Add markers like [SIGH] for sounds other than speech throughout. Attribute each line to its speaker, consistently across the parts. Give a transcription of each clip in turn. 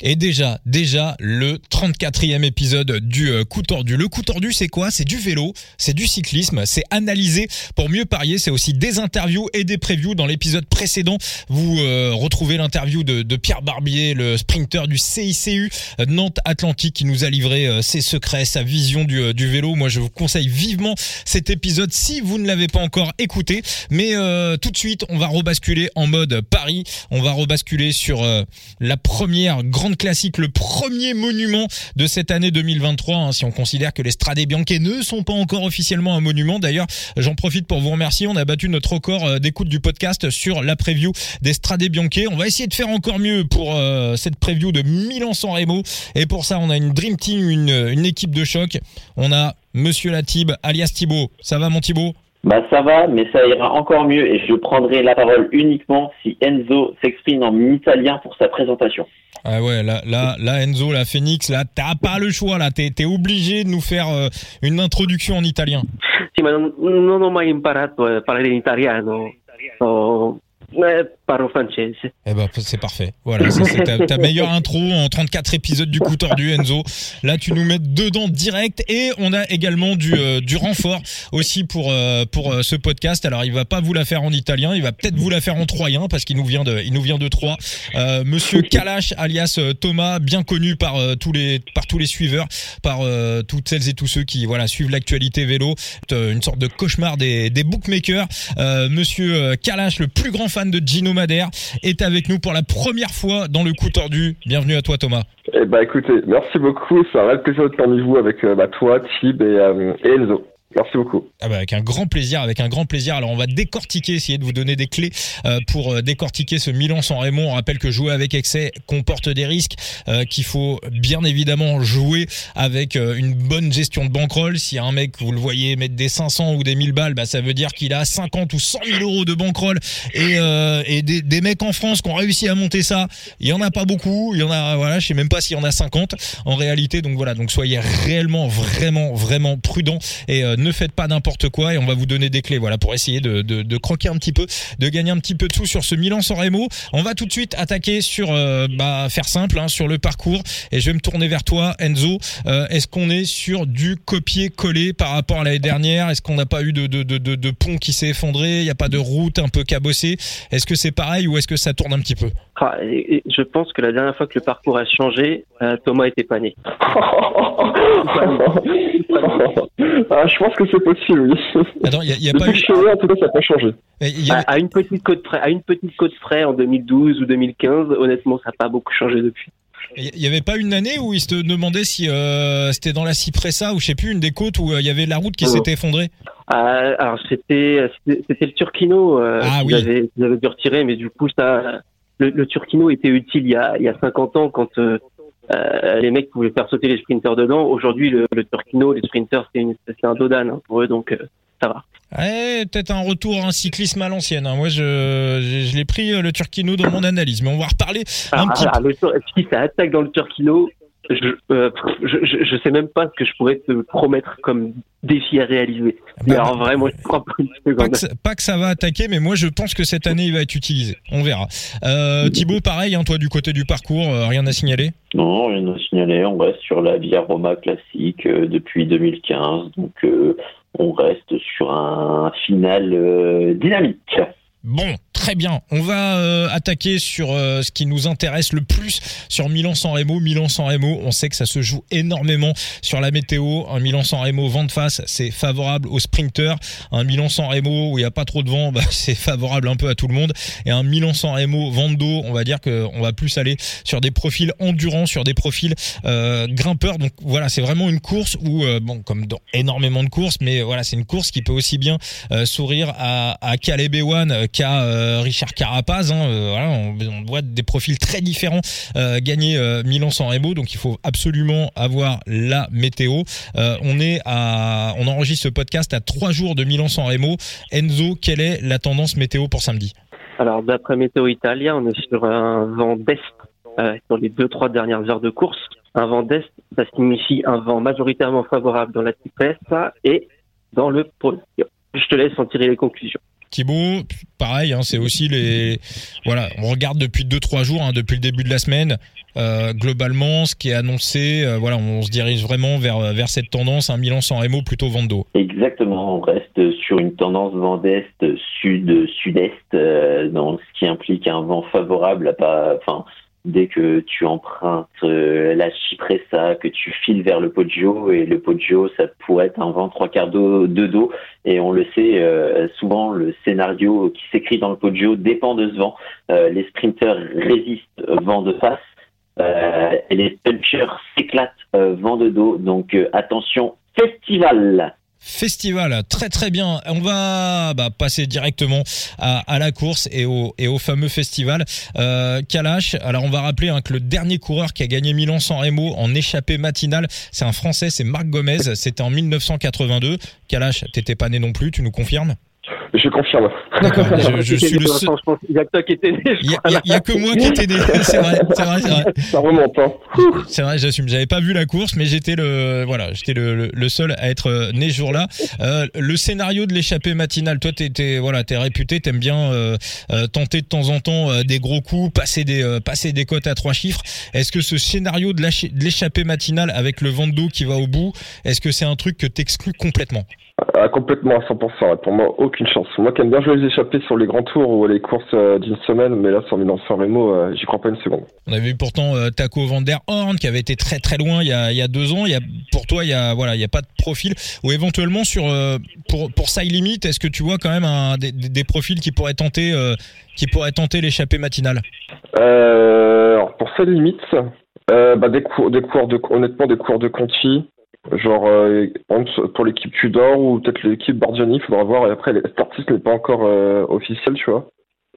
Speaker 1: Et déjà, déjà le 34e épisode du euh, coup tordu. Le coup tordu, c'est quoi? C'est du vélo, c'est du cyclisme, c'est analyser pour mieux parier. C'est aussi des interviews et des previews. Dans l'épisode précédent, vous euh, retrouvez l'interview de, Pierre Barbier, le sprinter du CICU Nantes Atlantique, qui nous a livré euh, ses secrets, sa vision du, du, vélo. Moi, je vous conseille vivement cet épisode si vous ne l'avez pas encore écouté. Mais tout de suite, on va rebasculer en mode Paris. On va rebasculer sur la première grande classique, le premier monument de cette année 2023, hein, si on considère que les Strade Bianche ne sont pas encore officiellement un monument. D'ailleurs, j'en profite pour vous remercier. On a battu notre record euh, d'écoute du podcast sur la preview des Strade Bianche. On va essayer de faire encore mieux pour euh, cette preview de Milan-San Remo. Et pour ça, on a une Dream Team, une, une équipe de choc. On a Monsieur Latib, alias Thibaut. Ça va mon Thibaut?
Speaker 2: Bah ça va, mais ça ira encore mieux et je prendrai la parole uniquement si Enzo s'exprime en italien pour sa présentation.
Speaker 1: Ah ouais, là, là, là Enzo, la Phoenix, là, t'as pas le choix, là, t'es es obligé de nous faire euh, une introduction en italien.
Speaker 3: Si, ma non, non ho mai imparato a parlare in italiano. Oh, Ouais, parlo français.
Speaker 1: Eh ben, c'est parfait. Voilà, c'est ta, ta, meilleure intro en 34 épisodes du coup tordu, Enzo. Là, tu nous mets dedans direct et on a également du, euh, du renfort aussi pour, euh, pour euh, ce podcast. Alors, il va pas vous la faire en italien, il va peut-être vous la faire en troyen parce qu'il nous vient de, il nous vient de Troyes. Monsieur Kalash, alias Thomas, bien connu par tous les, par tous les suiveurs, par toutes celles et tous ceux qui, voilà, suivent l'actualité vélo. Une sorte de cauchemar des, des bookmakers. Monsieur Kalash, le plus grand fan de Gino Madère, est avec nous pour la première fois dans le coup tordu. Bienvenue à toi Thomas.
Speaker 4: Eh bah écoutez, merci beaucoup, c'est un vrai plaisir de parmi vous avec euh, bah, toi, Tib et, euh, et Enzo. Merci beaucoup.
Speaker 1: Ah bah avec un grand plaisir, avec un grand plaisir. Alors on va décortiquer, essayer de vous donner des clés euh, pour euh, décortiquer ce Milan sans Raymond. On rappelle que jouer avec excès comporte des risques, euh, qu'il faut bien évidemment jouer avec une bonne gestion de bankroll. Si un mec, vous le voyez, mettre des 500 ou des 1000 balles, bah ça veut dire qu'il a 50 ou 100 000 euros de bankroll. Et, des, mecs en France qui ont réussi à monter ça, il y en a pas beaucoup. Il y en a, voilà, je sais même pas s'il y en a 50 en réalité. Donc voilà, donc soyez réellement, vraiment, vraiment prudents et ne faites pas n'importe quoi et on va vous donner des clés voilà pour essayer de, croquer un petit peu, de gagner un petit peu de sous sur ce Milan San Remo. On va tout de suite attaquer sur euh, bah, faire simple hein, sur le parcours. Et je vais me tourner vers toi Enzo. Euh, est-ce qu'on est sur du copier-coller par rapport à l'année dernière? Est-ce qu'on n'a pas eu de, de, pont qui s'est effondré? Il n'y a pas de route un peu cabossée? Est-ce que c'est pareil ou est-ce que ça tourne un petit peu?
Speaker 3: Ah, Je pense que la dernière fois que le parcours a changé, euh, Thomas était pané. [LAUGHS]
Speaker 4: ah, je pense que c'est possible, oui.
Speaker 1: Attends, il n'y a, pas eu.
Speaker 4: en tout cas, ça n'a pas changé.
Speaker 3: À, une petite côte frais, à une petite côte frais en 2012 ou 2015, honnêtement, ça n'a pas beaucoup changé depuis.
Speaker 1: Il n'y avait pas une année où il se demandait si euh, c'était dans la Cypressa ou je sais plus une des côtes où euh, il y avait la route qui s'était effondrée?
Speaker 3: Euh, alors c'était c'était le Turquino euh, ah, oui. avait, avait dû retirer, mais du coup ça le, le Turquino était utile il y a il y a 50 ans quand euh, euh, les mecs pouvaient faire sauter les sprinters dedans. Aujourd'hui, le, le Turquino, les sprinters, c'est un dodan hein, pour eux, donc euh, ça va.
Speaker 1: Ouais, peut-être un retour à un cyclisme à l'ancienne. Hein. Moi, je, je, je l'ai pris euh, le Turquino dans mon analyse, mais on va reparler un ah, petit
Speaker 3: ah, peu. Si ça attaque dans le Turquino, je, euh, je, je, sais même pas ce que je pourrais te promettre comme défi à réaliser. Bah, mais alors vraiment, je crois
Speaker 1: pas, que, pas que ça va attaquer, mais moi je pense que cette année il va être utilisé. On verra. Euh, Thibaut, pareil, hein, toi du côté du parcours, euh, rien à signaler?
Speaker 2: Non, rien à signaler. On reste sur la Via Roma classique euh, depuis 2015, donc euh, on reste sur un final dynamique.
Speaker 1: Bon, très bien. On va euh, attaquer sur euh, ce qui nous intéresse le plus sur Milan-San Remo. Milan-San Remo, on sait que ça se joue énormément sur la météo. Un Milan-San Remo vent de face, c'est favorable aux sprinteurs. Un Milan-San Remo où il n'y a pas trop de vent, [LAUGHS] bah, c'est favorable un peu à tout le monde. Et un Milan-San Remo vent d'eau, on va dire qu'on va plus aller sur des profils endurants, sur des profils euh, grimpeurs. Donc voilà, c'est vraiment une course où, bon, comme dans énormément de courses, mais voilà, c'est une course qui peut aussi bien sourire à, à Caleb euh, Richard Carapaz. Hein, euh, on, voit des profils très différents euh, gagner Milan sans Remo, donc il faut absolument avoir la météo. on enregistre ce podcast à trois jours de Milan sans Remo. Enzo, quelle est la tendance météo pour samedi?
Speaker 3: Alors d'après Météo Italia, on est sur un vent d'est sur les deux trois dernières heures de course. Un vent d'est, ça signifie un vent majoritairement favorable dans la Cipressa et dans le pôle. Je te laisse en tirer les conclusions.
Speaker 1: Thibaut, pareil, hein, c'est aussi les voilà, on regarde depuis deux trois jours, hein, depuis le début de la semaine, euh, globalement, ce qui est annoncé, euh, voilà, on se dirige vraiment vers cette tendance, un Milan sans Remo plutôt Vando.
Speaker 2: Exactement, on reste sur une tendance vent est sud sud-est, euh, ce qui implique un vent favorable à pas, dès que tu empruntes euh, la Cipressa, que tu files vers le Poggio, et le Poggio, ça pourrait être un vent trois quarts de dos, et on le sait, euh, souvent le scénario qui s'écrit dans le Poggio dépend de ce vent. Euh, les sprinters résistent vent de face, et les punchers s'éclatent vent de dos, donc attention, festival
Speaker 1: Festival, très très bien. On va bah, passer directement à, la course et au, et au fameux festival. Euh, Kalash, alors on va rappeler hein, que le dernier coureur qui a gagné Milan sans Remo en échappée matinale, c'est un Français, c'est Marc Gomez. C'était en 1982. Kalash, t'étais pas né non plus, tu nous confirmes?
Speaker 4: Je confirme.
Speaker 1: D'accord, je, suis le seul.
Speaker 3: Il y a que toi qui étais né.
Speaker 1: Il y, a que moi qui étais né. [LAUGHS] C'est vrai, c'est vrai, c'est vrai.
Speaker 4: Ça remonte. Hein.
Speaker 1: C'est vrai, j'assume. J'avais pas vu la course, mais j'étais le, voilà, j'étais le, le, seul à être euh, né ce jour-là. Euh, le scénario de l'échappée matinale, toi, t'es, voilà, t'es réputé, t'aimes bien euh, euh, tenter de temps en temps euh, des gros coups, passer des, euh, passer des cotes à trois chiffres. Est-ce que ce scénario de l'échappée matinale avec le vent d'eau qui va au bout, est-ce que c'est un truc que t'exclus complètement?
Speaker 4: Ah, complètement à 100%. Pour moi, aucune chance. Moi qui aime bien jouer les échappées sur les grands tours ou les courses euh, d'une semaine, mais là, sur Milan San Remo, euh, j'y crois pas une seconde.
Speaker 1: On avait vu pourtant euh, Taco Van Der Horn qui avait été très très loin il y a, il y a deux ans. Il y a, pour toi, il y a voilà, il y a pas de profil. Ou éventuellement sur pour pour Side Limit, est-ce que tu vois quand même un, des, des profils qui pourraient tenter qui pourraient tenter l'échappée matinale?
Speaker 4: Alors pour Side Limit, bah des cours des cours de honnêtement des cours de Conti. Genre, euh, pour l'équipe Tudor ou peut-être l'équipe Bardiani, il faudra voir. Et après, l'artiste n'est pas encore euh, officiel, tu vois.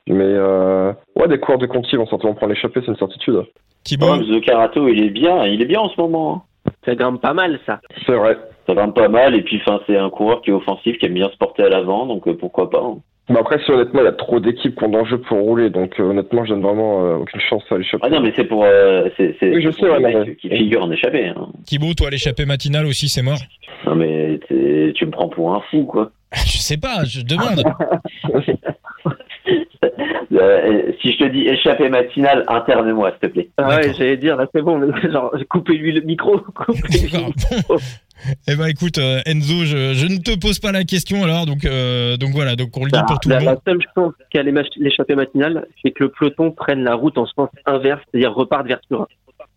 Speaker 4: Mais euh, ouais, des coureurs de Conti vont certainement prendre l'échappée, c'est une certitude.
Speaker 2: Thibaut The Carato, il est bien, il est bien en ce moment.
Speaker 3: Hein. Ça grimpe pas mal, ça.
Speaker 4: C'est vrai.
Speaker 2: Ça grimpe pas mal, et puis, c'est un coureur qui est offensif, qui aime bien se porter à l'avant, donc pourquoi pas. Hein.
Speaker 4: Mais après, si honnêtement, il y a trop d'équipes qui ont d'enjeux pour rouler, donc euh, honnêtement, je donne vraiment euh, aucune chance à l'échappée.
Speaker 2: Ah non, mais c'est pour, euh, c'est, c'est,
Speaker 4: oui, je sais, ouais,
Speaker 2: qui figure en échappée. Hein.
Speaker 1: Thibaut, toi, l'échappée matinale aussi, c'est mort?
Speaker 2: Non, mais tu me prends pour un fou, quoi.
Speaker 1: je sais pas, je demande. [LAUGHS]
Speaker 2: si je te dis échappée matinale, interne-moi, s'il te plaît.
Speaker 3: Ah ouais, j'allais dire, là c'est bon, mais [LAUGHS] genre, coupez-lui le micro. [LAUGHS] Coupez-lui le micro.
Speaker 1: Eh ben écoute euh, Enzo, je, je, ne te pose pas la question alors, donc euh, donc voilà, donc on le dit pour tout
Speaker 3: le
Speaker 1: monde.
Speaker 3: La seule chance qu'a l'échappée matinale, c'est que le peloton prenne la route en sens inverse, c'est-à-dire reparte vers Turin.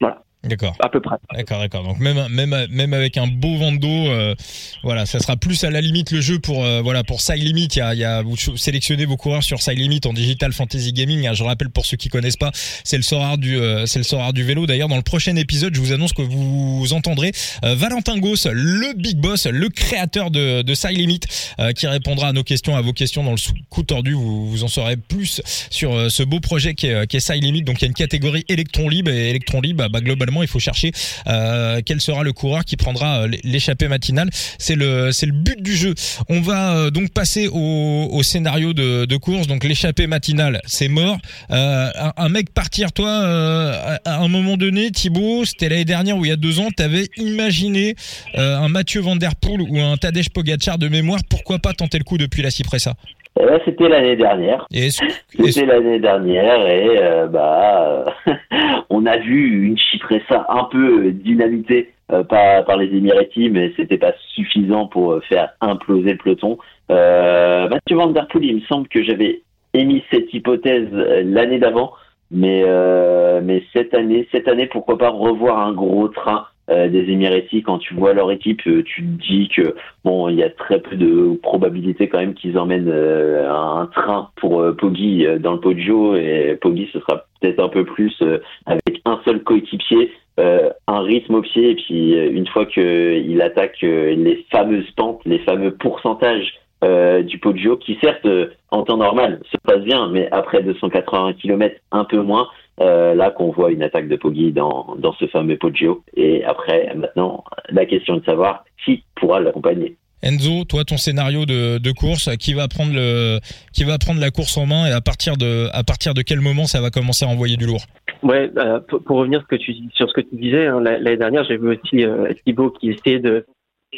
Speaker 3: Voilà.
Speaker 1: D'accord.
Speaker 3: À peu près.
Speaker 1: D'accord, d'accord. Donc même même même avec un beau vent d'eau, euh, voilà, ça sera plus à la limite le jeu pour euh, voilà pour Side Limit. Il y a, il y a vous sélectionnez vos coureurs sur Side Limit en digital fantasy gaming. Hein, je rappelle pour ceux qui connaissent pas, c'est le Sorare du euh, c'est le Sorare du vélo. D'ailleurs, dans le prochain épisode, je vous annonce que vous entendrez Valentin Goss, le big boss, le créateur de de Side Limit, qui répondra à nos questions, à vos questions dans le coup tordu. Vous vous en saurez plus sur ce beau projet qui est qui est Side Limit. Donc il y a une catégorie électron libre et électron libre, bah, globalement il faut chercher euh, quel sera le coureur qui prendra euh, l'échappée matinale. C'est le but du jeu. On va euh, donc passer au, scénario de, course. Donc l'échappée matinale, c'est mort. Un, mec partir, toi, à un moment donné, Thibaut, c'était l'année dernière ou il y a deux ans, t'avais imaginé un Mathieu Van Poel ou un Tadej Pogacar de mémoire. Pourquoi pas tenter le coup depuis la Cipressa?
Speaker 2: Eh ben, c'était l'année dernière. C'était l'année dernière et euh, bah [LAUGHS] on a vu une ça un peu dynamitée euh, par, par les Emiratis, mais c'était pas suffisant pour euh, faire imploser le peloton. Euh, Mathieu Van Der Poel, il me semble que j'avais émis cette hypothèse l'année d'avant, mais mais cette année, cette année, pourquoi pas revoir un gros train euh, des Émiratis, quand tu vois leur équipe, euh, tu te dis que bon, il y a très peu de probabilité quand même qu'ils emmènent euh, un train pour Poggi dans le Poggio et Poggi ce sera peut-être un peu plus avec un seul coéquipier, un rythme au pied et puis une fois qu'il attaque les fameuses pentes, les fameux pourcentages du Poggio qui certes en temps normal se passe bien, mais après 280 km un peu moins. Euh, là qu'on voit une attaque de Poggi dans, dans ce fameux Poggio. Et après, maintenant, la question de savoir qui pourra l'accompagner.
Speaker 1: Enzo, toi, ton scénario de, de, course, qui va prendre le, qui va prendre la course en main et à partir de, à partir de quel moment ça va commencer à envoyer du lourd?
Speaker 3: Ouais, euh, pour, revenir ce que tu, sur ce que tu disais, hein, l'année dernière, j'ai vu aussi euh, Thibaut qui essayait de,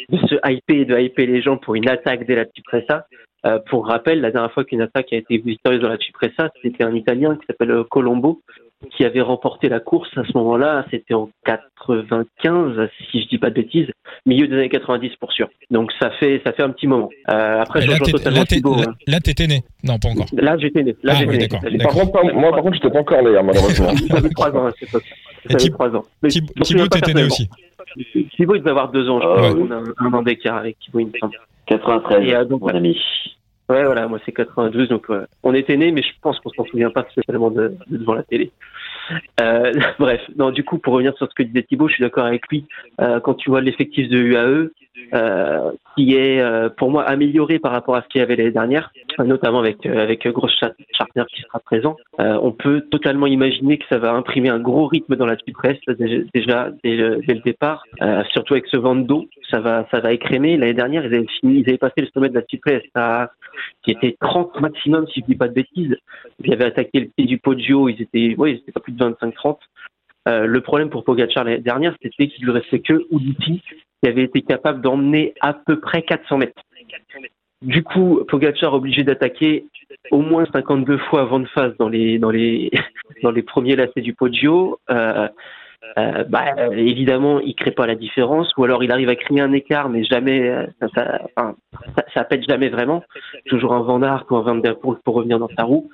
Speaker 3: de se hyper et de hyper les gens pour une attaque dès la Cipressa. Euh, pour rappel, la dernière fois qu'une attaque a été victorieuse dans la Cipressa, c'était un Italien qui s'appelle Colombo, qui avait remporté la course à ce moment-là. C'était en 95, si je dis pas de bêtises, milieu des années 90 pour sûr. Donc ça fait ça fait un petit moment.
Speaker 1: Euh, après, je là, totalement là, hein. t'étais né Non, pas encore.
Speaker 3: Là, j'étais né. Là, ah,
Speaker 4: oui, né. Par contre, moi, par contre, j'étais pas encore né, hein, malheureusement. [LAUGHS]
Speaker 3: J'avais trois ans à cette époque. J'avais trois ans.
Speaker 1: Thibaut, t'étais né aussi.
Speaker 3: Thibaut, il devait avoir deux ans. Je crois. On a un, an d'écart avec Thibaut, il me semble.
Speaker 2: 93, Et, euh, donc, mon ami.
Speaker 3: Ouais, voilà, moi c'est 92, donc on était nés, mais je pense qu'on s'en souvient pas spécialement de, de devant la télé. Euh, [LAUGHS] bref, non, du coup, pour revenir sur ce que disait Thibaut, je suis d'accord avec lui. Euh, quand tu vois l'effectif de UAE, euh, qui est euh, pour moi amélioré par rapport à ce qu'il y avait l'année dernière, notamment avec euh, avec Gross Chartner qui sera présent. on peut totalement imaginer que ça va imprimer un gros rythme dans la presse déjà dès, le départ, surtout avec ce vent d'eau, ça va ça va écrémer. L'année dernière, ils avaient fini, ils avaient passé le sommet de la presse à qui était 30 maximum si je dis pas de bêtises. Ils avaient attaqué le pied du Poggio, ils étaient oui, ils étaient pas plus de 25-30. le problème pour Pogacar l'année dernière, c'était qu'il lui restait que Uduti qui avait été capable d'emmener à peu près 400 mètres. Du coup, Pogacar obligé d'attaquer au moins 52 fois avant de face dans les dans les [LAUGHS] dans les premiers lacets du Poggio. Euh, euh, bah, évidemment, il crée pas la différence, ou alors il arrive à créer un écart, mais jamais ça, pète jamais vraiment. Toujours un Van Aert ou un Van pour revenir dans sa roue.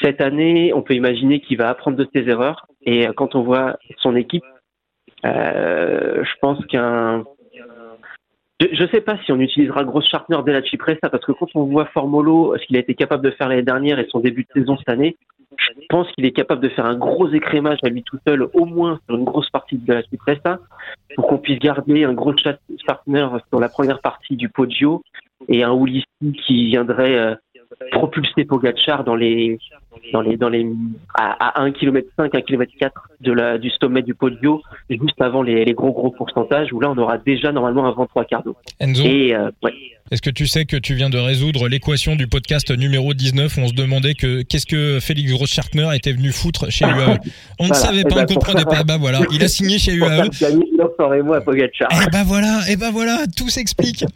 Speaker 3: Cette année, on peut imaginer qu'il va apprendre de ses erreurs, et quand on voit son équipe, euh, je pense qu'un je ne sais pas si on utilisera Grosse Chartner dès la Cipressa, parce que quand on voit Formolo, ce qu'il a été capable de faire l'année dernière et son début de saison cette année, je pense qu'il est capable de faire un gros écrémage à lui tout seul, au moins sur une grosse partie de la Cipressa, pour qu'on puisse garder un gros Chartner sur la première partie du Poggio et un Ulissi qui viendrait euh, propulser Pogacar dans les dans les dans les à, à 1 km 5 1 km 4 de la du sommet du Podio juste avant les, les, gros gros pourcentages où là on aura déjà normalement un vent trois quarts d'eau.
Speaker 1: Enzo. Et euh, ouais. Est-ce que tu sais que tu viens de résoudre l'équation du podcast numéro 19 où on se demandait que qu'est-ce que Félix Groschartner était venu foutre chez UAE [LAUGHS] On ne savait pas, on ne ben, comprenait pas. Bah voilà, il a [LAUGHS] signé chez UAE.
Speaker 3: Et moi, Pogacar.
Speaker 1: Et bah voilà, et bah voilà, tout s'explique. [LAUGHS]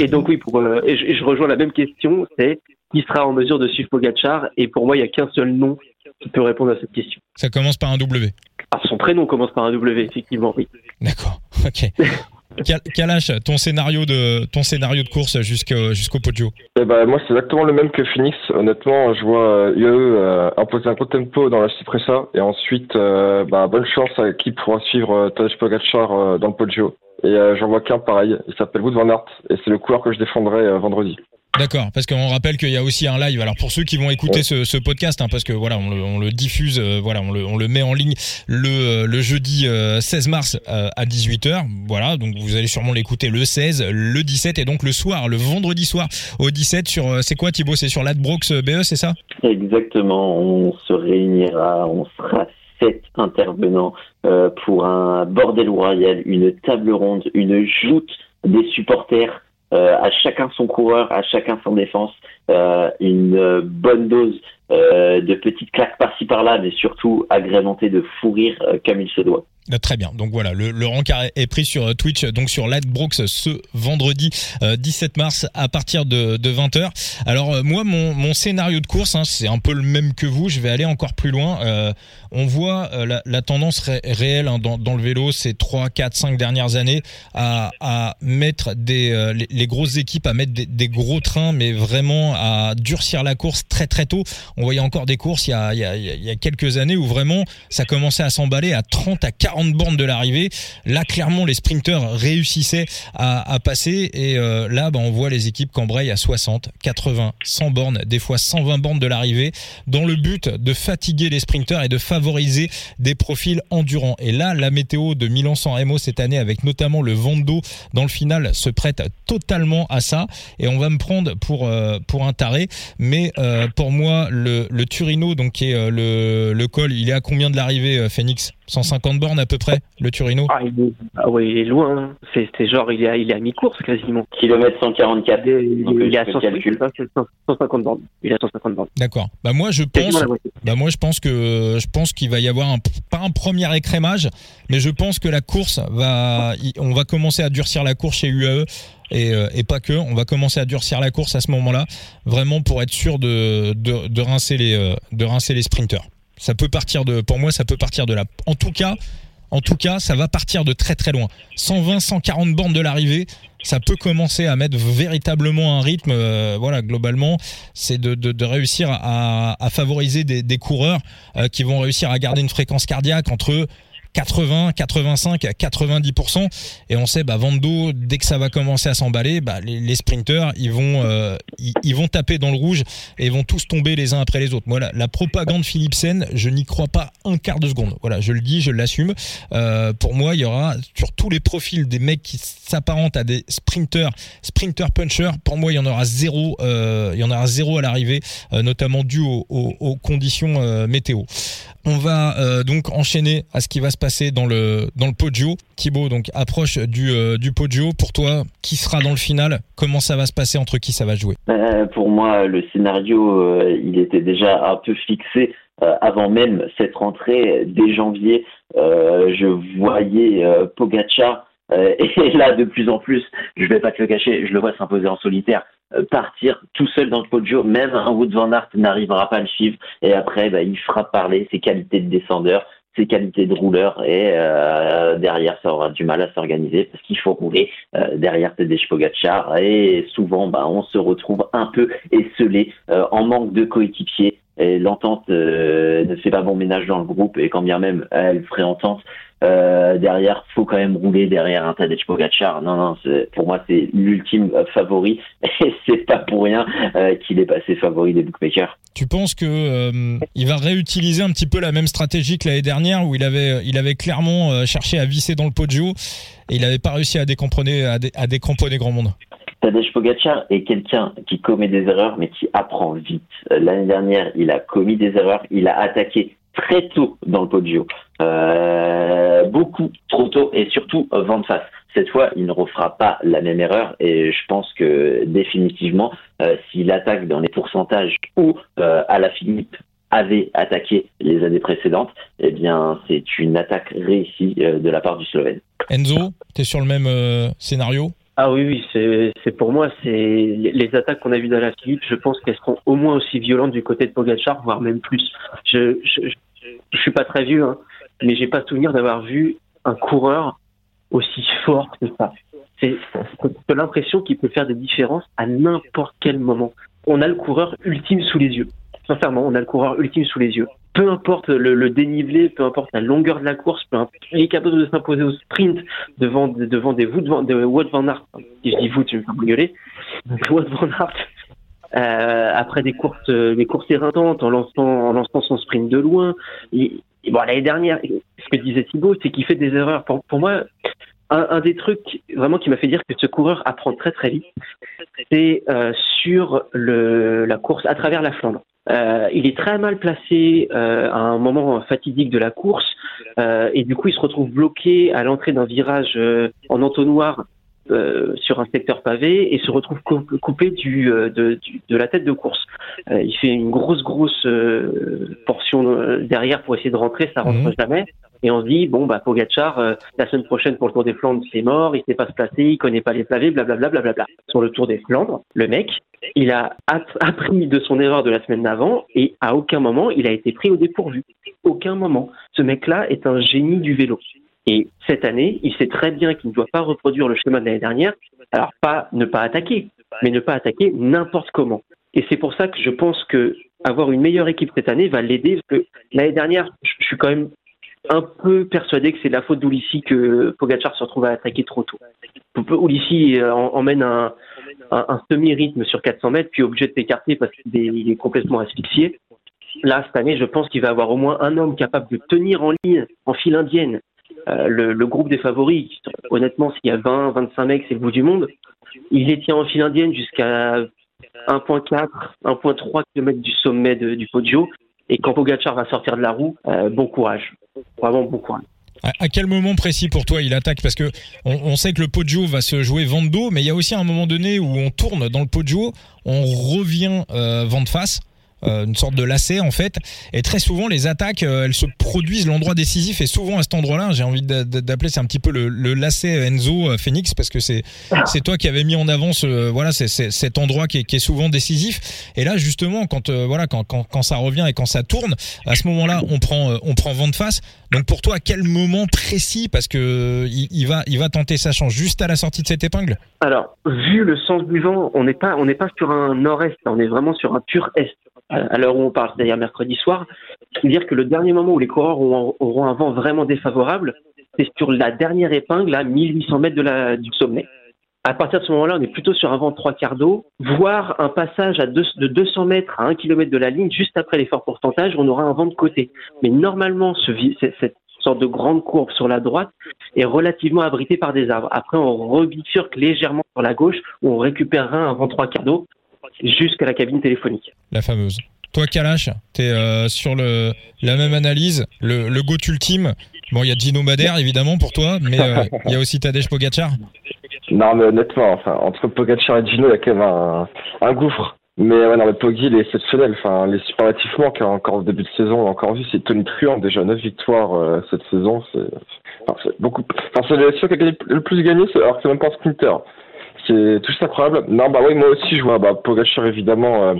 Speaker 3: Et, donc oui, pour, euh, et, je, rejoins la même question, c'est qui sera en mesure de suivre Pogachar Et pour moi, il n'y a qu'un seul nom qui peut répondre à cette question.
Speaker 1: Ça commence par un W.
Speaker 3: Ah, son prénom commence par un W, effectivement, oui.
Speaker 1: D'accord, ok. [LAUGHS] Kalash, ton scénario de ton scénario de course jusqu'au jusqu'au Podio?
Speaker 4: Eh ben, moi c'est exactement le même que Phoenix. Honnêtement, je vois UAE euh, imposer un gros tempo dans la Cipressa et ensuite euh, bah, bonne chance à qui pourra suivre euh, Tadej Pogacar dans le Poggio. Et j'en vois qu'un pareil, il s'appelle Wood Van Aert et c'est le coureur que je défendrai vendredi.
Speaker 1: D'accord, parce qu'on rappelle qu'il y a aussi un live. Alors pour ceux qui vont écouter ce, ce, podcast, hein, parce que voilà, on le, on le diffuse, euh, voilà, on le, on le, met en ligne le, euh, le jeudi 16 euh, mars à 18h. Voilà, donc vous allez sûrement l'écouter le 16, le 17 et donc le soir, le vendredi soir au 17 sur. C'est quoi Thibaut? C'est sur l'Adbrox BE, c'est ça?
Speaker 2: Exactement. On se réunira, on sera sept intervenants pour un bordel royal, une table ronde, une joute des supporters euh, à chacun son coureur, à chacun son défense, euh, une bonne dose euh, de petites claques par-ci par-là, mais surtout agrémentée de fou rire comme il se doit.
Speaker 1: Ah, très bien. Donc voilà, le, le rencard est pris sur Twitch, donc sur Brooks ce vendredi 17 mars à partir de, de 20h. Alors moi, mon, mon, scénario de course, hein, c'est un peu le même que vous. Je vais aller encore plus loin. Euh, on voit la, la, tendance réelle hein, dans, dans, le vélo ces 3, 4, 5 dernières années à, à mettre des les, les, grosses équipes à mettre des, des, gros trains, mais vraiment à durcir la course très très tôt. On voyait encore des courses il y a, il y a, il y a quelques années où vraiment ça commençait à s'emballer à 30 à 40 bornes de l'arrivée. Là, clairement, les sprinteurs réussissaient à, passer et euh, là, bah, on voit les équipes cambrées à 60, 80, 100 bornes, des fois 120 bornes de l'arrivée, dans le but de fatiguer les sprinteurs et de favoriser des profils endurants. Et là, la météo de Milan San MO cette année, avec notamment le vent d'eau dans le final, se prête totalement à ça. Et on va me prendre pour euh, pour un taré, mais euh, pour moi, le, le Turino, donc qui est le, le col, il est à combien de l'arrivée, Phoenix? 150 bornes à peu près, le Turino
Speaker 3: ah, il est, ah oui, il est loin. Hein. C'est genre, il est, à, il est à mi-course quasiment.
Speaker 2: Kilomètre 144.
Speaker 3: Il, il est à 150 bornes. Il est à 150 bornes.
Speaker 1: D'accord. Bah moi je pense, bah moi je pense que je pense qu'il va y avoir un, pas un premier écrémage, mais je pense que la course va, on va commencer à durcir la course chez UAE. Et, euh, et, pas que. On va commencer à durcir la course à ce moment-là, vraiment pour être sûr de, de, de rincer les euh, de rincer les sprinteurs. Ça peut partir de, pour moi, ça peut partir de là. En tout cas, en tout cas, ça va partir de très très loin. 120, 140 bornes de l'arrivée, ça peut commencer à mettre véritablement un rythme. Euh, voilà, globalement, c'est de, réussir à, favoriser des, des coureurs euh, qui vont réussir à garder une fréquence cardiaque entre 80, 85, 90%. Et on sait, bah, Vando, dès que ça va commencer à s'emballer, bah, les, sprinteurs, ils vont, euh, ils, vont taper dans le rouge et vont tous tomber les uns après les autres. Voilà, la propagande Philipsen, je n'y crois pas un quart de seconde. Voilà, je le dis, je l'assume. Euh, pour moi, il y aura sur tous les profils des mecs qui s'apparentent à des sprinteurs, sprinter puncher. Pour moi, il y en aura zéro, euh, il y en aura zéro à l'arrivée, euh, notamment dû aux, aux, conditions euh, météo. On va donc enchaîner à ce qui va se passer dans le dans le. Thibaut donc approche du euh, du Poggio. Pour toi, qui sera dans le final? Comment ça va se passer? Entre qui ça va jouer?
Speaker 2: Euh, Pour moi, le scénario il était déjà un peu fixé avant même cette rentrée dès janvier. je voyais Pogacar [LAUGHS] et là de plus en plus, je vais pas te le cacher, je le vois s'imposer en solitaire euh, partir tout seul dans le podio, même un Wood Van Aert n'arrivera pas à le suivre. Et après, bah, il fera parler ses qualités de descendeur, ses qualités de rouleur. Et euh, derrière, ça aura du mal à s'organiser parce qu'il faut rouler euh, derrière Tadej Pogacar. Et souvent, bah, on se retrouve un peu esselé, euh, en manque de coéquipiers. Et l'entente ne fait pas bon ménage dans le groupe. Et quand bien même elle ferait entente, euh, derrière, faut quand même rouler derrière un Tadej Pogacar. Non, non, pour moi, c'est l'ultime euh, favori [LAUGHS] et c'est pas pour rien euh, qu'il est passé favori des bookmakers.
Speaker 1: Tu penses que euh, il va réutiliser un petit peu la même stratégie que l'année dernière où il avait, il avait clairement cherché à visser dans le podio et il n'avait pas réussi à décomposer, à, dé, à décomposer grand monde?
Speaker 2: Tadej Pogacar est quelqu'un qui commet des erreurs mais qui apprend vite. L'année dernière, il a commis des erreurs, il a attaqué très tôt dans le podio. Euh, beaucoup trop tôt et surtout vent de face. Cette fois, il ne refera pas la même erreur et je pense que définitivement, euh, s'il attaque dans les pourcentages où euh, la Philippe avait attaqué les années précédentes, eh bien, c'est une attaque réussie euh, de la part du Slovène.
Speaker 1: Enzo, tu es sur le même euh, scénario?
Speaker 3: Ah oui, oui, c'est pour moi, c'est les attaques qu'on a vues dans la Philippe, je pense qu'elles seront au moins aussi violentes du côté de Pogacar, voire même plus. Je, je, je, suis pas très vieux, hein, mais j'ai pas souvenir d'avoir vu un coureur aussi fort que ça. C'est l'impression qu'il peut faire des différences à n'importe quel moment. On a le coureur ultime sous les yeux. Sincèrement, on a le coureur ultime sous les yeux. Peu importe le, le dénivelé, peu importe la longueur de la course, peu importe, il est capable de s'imposer au sprint devant, devant des Wood Van, de Wout Van Aert. Si je dis vous, tu me fais gueuler. [LAUGHS] Wout Van Aert, euh, après des courses, des courses éreintantes, en lançant, en lançant son sprint de loin. Et, bon, l'année dernière, ce que disait Thibaut, c'est qu'il fait des erreurs. Pour, pour moi, un, un, des trucs vraiment qui m'a fait dire que ce coureur apprend très très vite, c'est euh, sur le, la course à travers la Flandre. Euh, il est très mal placé euh, à un moment fatidique de la course euh, et du coup il se retrouve bloqué à l'entrée d'un virage en entonnoir euh, sur un secteur pavé et se retrouve coupé du, euh, de, du, de la tête de course. Euh, il fait une grosse grosse portion derrière pour essayer de rentrer, ça rentre mmh. jamais. Et on se dit bon bah Pogacar la semaine prochaine pour le Tour des Flandres c'est mort, il sait pas se placer, il connaît pas les pavés, blablabla bla, bla, bla, Sur le Tour des Flandres, le mec il a appris de son erreur de la semaine d'avant et à aucun moment il a été pris au dépourvu. Aucun moment. Ce mec-là est un génie du vélo. Et cette année, il sait très bien qu'il ne doit pas reproduire le schéma de l'année dernière. Alors pas ne pas attaquer, mais ne pas attaquer n'importe comment. Et c'est pour ça que je pense que avoir une meilleure équipe cette année va l'aider parce que l'année dernière, je suis quand même un peu persuadé que c'est la faute d'Ulissi que Pogacar se retrouve à attaquer trop tôt. Ulissi euh, emmène un semi-rythme sur 400 mètres, puis obligé de s'écarter parce qu'il est complètement asphyxié. Là, cette année, je pense qu'il va avoir au moins un homme capable de tenir en ligne en file indienne euh, le, groupe des favoris, honnêtement, s'il y a 20, 25 mecs, c'est le bout du monde. Il les tient en file indienne jusqu'à 1.4, 1.3 km du sommet du Podio. Et quand Pogacar va sortir de la roue, euh, bon courage. vraiment bon courage.
Speaker 1: À, quel moment précis pour toi il attaque? Parce que on, sait que le Poggio va se jouer vent de dos, mais il y a aussi un moment donné où on tourne dans le Poggio, on revient euh, vent de face. Euh, une sorte de lacet en fait. Et très souvent, les attaques, euh, elles se produisent l'endroit décisif et souvent à cet endroit-là, j'ai envie d'appeler c'est un petit peu le, lacet Enzo euh, Phoenix parce que c'est c'est toi qui avais mis en avant ce voilà c'est cet endroit qui est, souvent décisif. Et là justement, quand voilà quand, quand, ça revient et quand ça tourne, à ce moment-là, on prend on prend vent de face. Donc pour toi, à quel moment précis Parce que il, va il va tenter sa chance juste à la sortie de cette épingle?
Speaker 3: Alors vu le sens du vent, on n'est pas on n'est pas sur un nord-est, on est vraiment sur un pur est à l'heure où on parle, c'est-à-dire mercredi soir, dire que le dernier moment où les coureurs auront, un vent vraiment défavorable, c'est sur la dernière épingle à 1800 mètres du sommet. À partir de ce moment-là, on est plutôt sur un vent de trois quarts d'eau, voire un passage de 200 mètres à 1 km de la ligne, juste après l'effort pourcentage, on aura un vent de côté. Mais normalement, ce, cette sorte de grande courbe sur la droite est relativement abritée par des arbres. Après, on rebifurque légèrement sur la gauche, où on récupérera un vent trois quarts d'eau jusqu'à la cabine téléphonique.
Speaker 1: La fameuse. Toi, Kalash, tu es euh, sur le, la même analyse, le, le GOAT ultime. Bon, il y a Gino Madère, évidemment, pour toi, mais euh, il y a aussi Tadej Pogacar.
Speaker 4: Non, mais honnêtement, enfin, entre Pogacar et Gino, il y a quand même un, gouffre. Mais ouais, non, mais Poggi, il est exceptionnel. Enfin, les superlatifs manquent encore au début de saison. On a encore vu, c'est Tony Truant, déjà 9 victoires euh, cette saison. C'est beaucoup. Enfin, c'est qui a le plus gagné, alors que c'est même pas un sprinter c'est tout incroyable. Non, bah oui, moi aussi, je vois bah, Pogacar évidemment euh,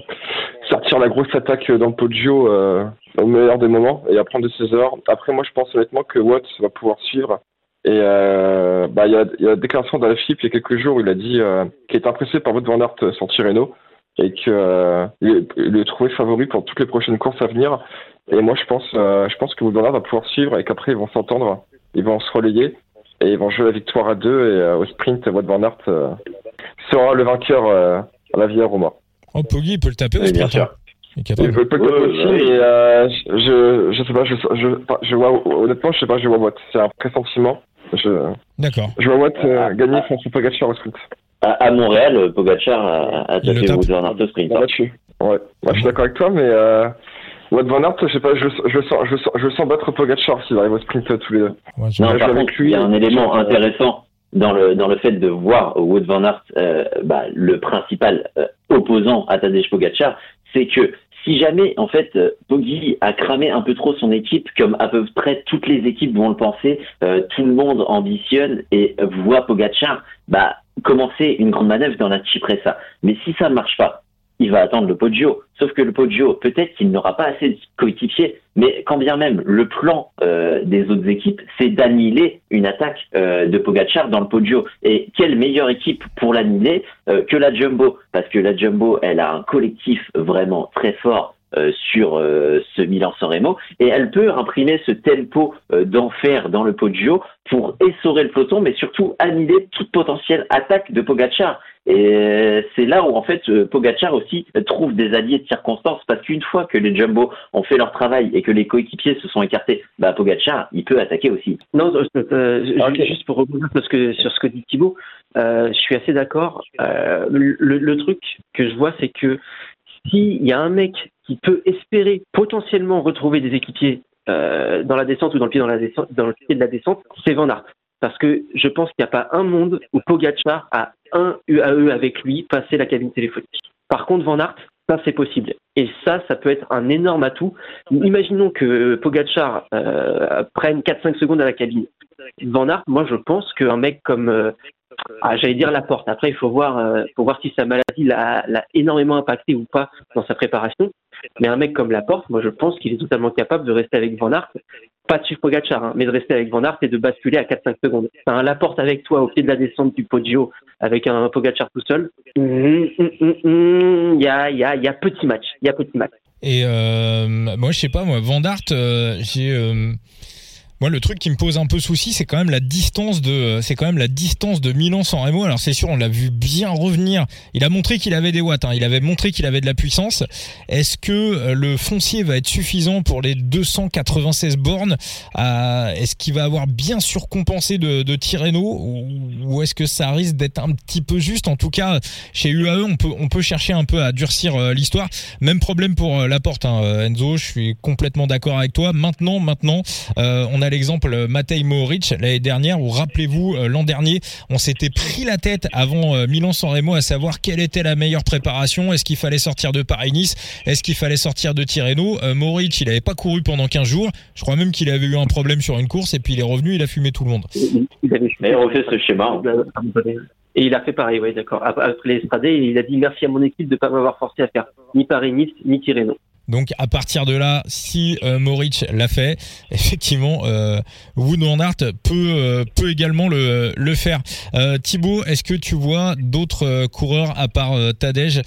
Speaker 4: sortir la grosse attaque dans le Poggio euh, au meilleur des moments et apprendre de ses heures. Après, moi, je pense honnêtement que Watts va pouvoir suivre. Et euh, bah, il y a, y a la déclaration d'Alphilippe il y a quelques jours, où il a dit euh, qu'il est impressé par votre Van Aert sur Tirreno et qu'il euh, est trouvé favori pour toutes les prochaines courses à venir. Et moi, je pense, je pense que Wout Van va pouvoir suivre et qu'après, ils vont s'entendre, ils vont se relayer et ils vont jouer la victoire à deux et euh, au sprint, Wout van Aert euh, sera le vainqueur euh, à la Via Roma.
Speaker 1: Oh, Poggi, il peut le taper au sprint. Bien
Speaker 4: Il peut, peut le aussi, mais je, je sais pas, je, je, je vois, honnêtement, je sais pas, je vois Watt. C'est un pressentiment. Je,
Speaker 1: D'accord.
Speaker 4: Je vois Watt gagner face à Pogacar au sprint.
Speaker 2: À, Montréal, Pogacar a, a tapé Wout van Aert au sprint.
Speaker 4: Hein. Ouais, ouais, je suis d'accord avec toi, mais Wout Van Aert, je sais pas, je, je, sens, je, sens, je sens battre Pogacar s'il arrive au sprint tous les deux.
Speaker 2: non, par contre, il y a un élément intéressant dans le dans le fait de voir Wout Van Aert, euh, bah, le principal euh, opposant à Tadej Pogacar, c'est que si jamais en fait euh, Poggi a cramé un peu trop son équipe, comme à peu près toutes les équipes vont le penser, tout le monde ambitionne et voit Pogacar, bah commencer une grande manœuvre dans la Cipressa. Mais si ça ne marche pas, il va attendre le Poggio. Sauf que le Poggio, peut-être qu'il n'aura pas assez de coéquipiers, mais quand bien même le plan euh, des autres équipes, c'est d'annihiler une attaque euh, de Pogacar dans le Poggio. Et quelle meilleure équipe pour l'annihiler euh, que la Jumbo? Parce que la Jumbo, elle a un collectif vraiment très fort sur ce Milan-San Remo et elle peut imprimer ce tempo d'enfer dans le Poggio pour essorer le peloton, mais surtout annihiler toute potentielle attaque de Pogacar. Et c'est là où en fait euh, Pogacar aussi trouve des alliés de circonstance parce qu'une fois que les Jumbo ont fait leur travail et que les coéquipiers se sont écartés, bah Pogacar il peut attaquer aussi.
Speaker 3: Non, euh, euh juste pour rebondir sur ce que sur ce que dit Thibaut, euh, je suis assez d'accord. Euh, le, le, truc que je vois, c'est que s'il y a un mec qui peut espérer potentiellement retrouver des équipiers euh, dans la descente ou dans le pied de la descente, c'est Van Aert parce que je pense qu'il n'y a pas un monde où Pogacar a un UAE avec lui passer la cabine téléphonique. Par contre, Van Aert, ça c'est possible. Et ça, ça peut être un énorme atout. Imaginons que Pogacar euh, prenne 4-5 secondes à la cabine. Van Aert, moi je pense qu'un mec comme, euh, ah, j'allais dire la porte. Après, il faut voir, euh, faut voir si sa maladie l'a énormément impacté ou pas dans sa préparation. Mais un mec comme Laporte, moi je pense qu'il est totalement capable de rester avec Van Aert, pas de suivre Pogacar, hein, mais de rester avec Van Aert et de basculer à 4-5 secondes. Enfin, Laporte avec toi au pied de la descente du Poggio avec un Pogacar tout seul, il hum, hum, hum, y, a, y, a, y a petit match. Y a petit match.
Speaker 1: Et euh, moi je sais pas, moi, Van Aert, euh, j'ai... Le truc qui me pose un peu souci, c'est quand même la distance de, c'est quand même la distance de Milan San Remo. Alors c'est sûr, on l'a vu bien revenir. Il a montré qu'il avait des watts. Hein. Il avait montré qu'il avait de la puissance. Est-ce que euh, le foncier va être suffisant pour les 296 bornes? Est-ce qu'il va avoir bien surcompensé de, de Tirreno? Ou, est-ce que ça risque d'être un petit peu juste? En tout cas, chez UAE, on peut, on peut chercher un peu à durcir euh, l'histoire. Même problème pour euh, la porte, hein, Enzo. Je suis complètement d'accord avec toi. Maintenant, maintenant, on a l'exemple Matej Mohoric l'année dernière où rappelez-vous euh, l'an dernier on s'était pris la tête avant euh, Milan-San Remo à savoir quelle était la meilleure préparation. Est-ce qu'il fallait sortir de Paris-Nice? Est-ce qu'il fallait sortir de Tirreno? Euh, Mohoric il avait pas couru pendant 15 jours. Je crois même qu'il avait eu un problème sur une course et puis il est revenu il a fumé tout le monde.
Speaker 2: Il avait refait ce schéma
Speaker 3: et il a fait pareil, oui, d'accord. Après les il a dit merci à mon équipe de ne pas m'avoir forcé à faire ni Paris-Nice, ni Tirreno.
Speaker 1: Donc à partir de là, si euh, l'a fait, [LAUGHS] effectivement, euh, peut euh, peut également le le faire. Euh, Thibaut, est-ce que tu vois d'autres coureurs à part Tadej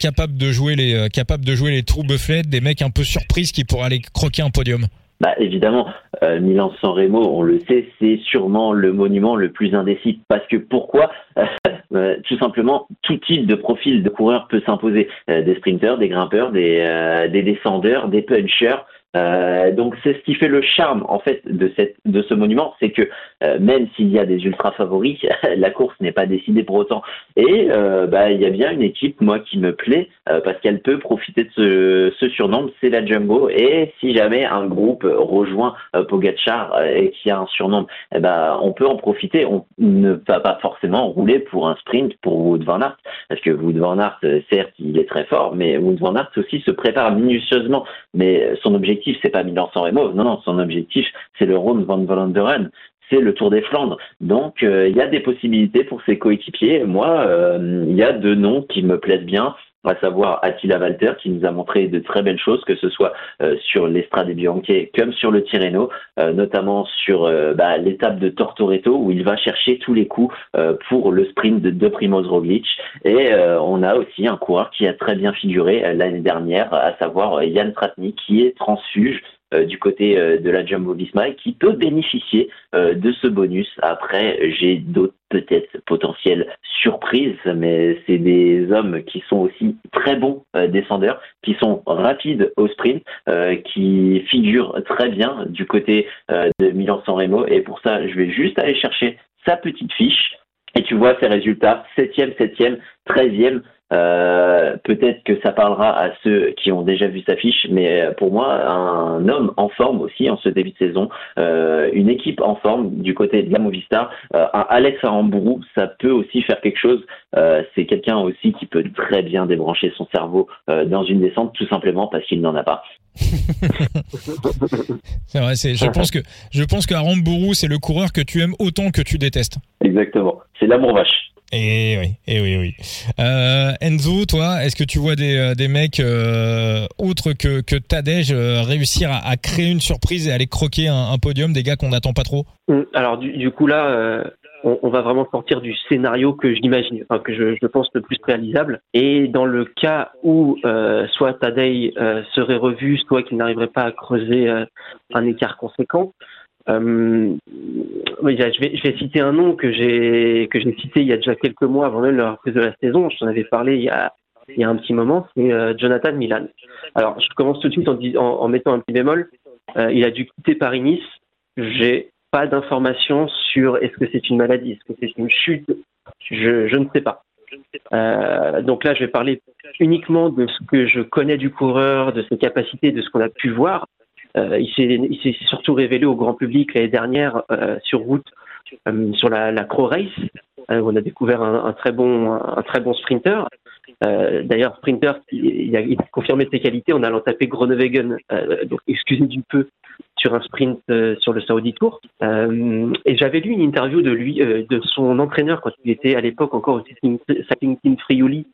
Speaker 1: capables de jouer les capables de jouer les trous bufflets, des mecs un peu surprises qui pourraient aller croquer un podium?
Speaker 2: Bah, évidemment, euh, Milan-San Remo, on le sait, c'est sûrement le monument le plus indécis. Parce que pourquoi [LAUGHS] euh, Tout simplement, tout type de profil de coureur peut s'imposer. Euh, des sprinteurs, des grimpeurs, des, des descendeurs, des punchers. Euh, donc c'est ce qui fait le charme en fait de cette de ce monument, c'est que euh, même s'il y a des ultra favoris, [LAUGHS] la course n'est pas décidée pour autant. Et euh, bah il y a bien une équipe moi qui me plaît parce qu'elle peut profiter de ce, surnom, c'est la Jumbo. Et si jamais un groupe rejoint Pogacar et qui a un surnom, eh ben on peut en profiter. On ne va pas forcément rouler pour un sprint pour Wood van Aert parce que Wood van Aert certes il est très fort, mais Wood van Aert aussi se prépare minutieusement. Mais son objectif c'est pas Milan-San Remo. Non, non, son objectif, c'est le Ronde van Vlaanderen c'est le Tour des Flandres. Donc euh, il y a des possibilités pour ses coéquipiers. Moi, euh, il y a deux noms qui me plaisent bien à savoir Attila Walter qui nous a montré de très belles choses, que ce soit euh, sur l'Estrade Bianche comme sur le Tirreno, euh, notamment sur euh, bah, l'étape de Tortoreto où il va chercher tous les coups pour le sprint de, de Primoz Roglic. Et on a aussi un coureur qui a très bien figuré l'année dernière, à savoir Yann Tratnik qui est transfuge euh, du côté euh, de la Jumbo Visma qui peut bénéficier euh, de ce bonus. Après, j'ai d'autres peut-être potentielles surprises, mais c'est des hommes qui sont aussi très bons descendeurs, qui sont rapides au sprint, qui figurent très bien du côté de Milan-San Remo. Et pour ça, je vais juste aller chercher sa petite fiche. Et tu vois ses résultats, 7e, 7e, 13e. Euh, peut-être que ça parlera à ceux qui ont déjà vu sa fiche, mais pour moi, un homme en forme aussi en ce début de saison, euh, une équipe en forme du côté de la Movistar, euh, un Alex Arambourou, ça peut aussi faire quelque chose. c'est quelqu'un aussi qui peut très bien débrancher son cerveau dans une descente, tout simplement parce qu'il n'en a pas. [LAUGHS]
Speaker 1: c'est vrai, je pense que je pense qu'Arambourou, c'est le coureur que tu aimes autant que tu détestes.
Speaker 2: Exactement, c'est l'amour vache.
Speaker 1: Et oui, et oui, oui. Euh, Enzo, toi, est-ce que tu vois des, euh, des mecs euh, autres que, que Tadej euh, réussir à, créer une surprise et aller croquer un, podium, des gars qu'on n'attend pas trop?
Speaker 3: Hum, Alors du, coup là, on, on, va vraiment sortir du scénario que j'imagine, enfin que je, je, pense le plus réalisable. Et dans le cas où soit Tadej serait revu, soit qu'il n'arriverait pas à creuser un écart conséquent, euh, je, vais, citer un nom que j'ai cité il y a déjà quelques mois avant même la reprise de la saison. Je t'en avais parlé il y a un petit moment. C'est euh, Jonathan Milan. Alors, je commence tout de suite en, mettant un petit bémol. Euh, il a dû quitter Paris-Nice. J'ai pas d'informations sur est-ce que c'est une maladie, est-ce que c'est une chute. Je, ne sais pas. Donc là, je vais parler uniquement de ce que je connais du coureur, de ses capacités, de ce qu'on a pu voir. Euh, il s'est surtout révélé au grand public l'année dernière euh, sur route, euh, sur la, la Crow Race, on a découvert un, très bon, sprinter. D'ailleurs, Sprinter, il, a, confirmé ses qualités en allant taper Groenewegen, euh, donc excusez du peu, sur un sprint sur le Saudi Tour. et j'avais lu une interview de lui, de son entraîneur quand il était à l'époque encore au Cycling Team Friuli,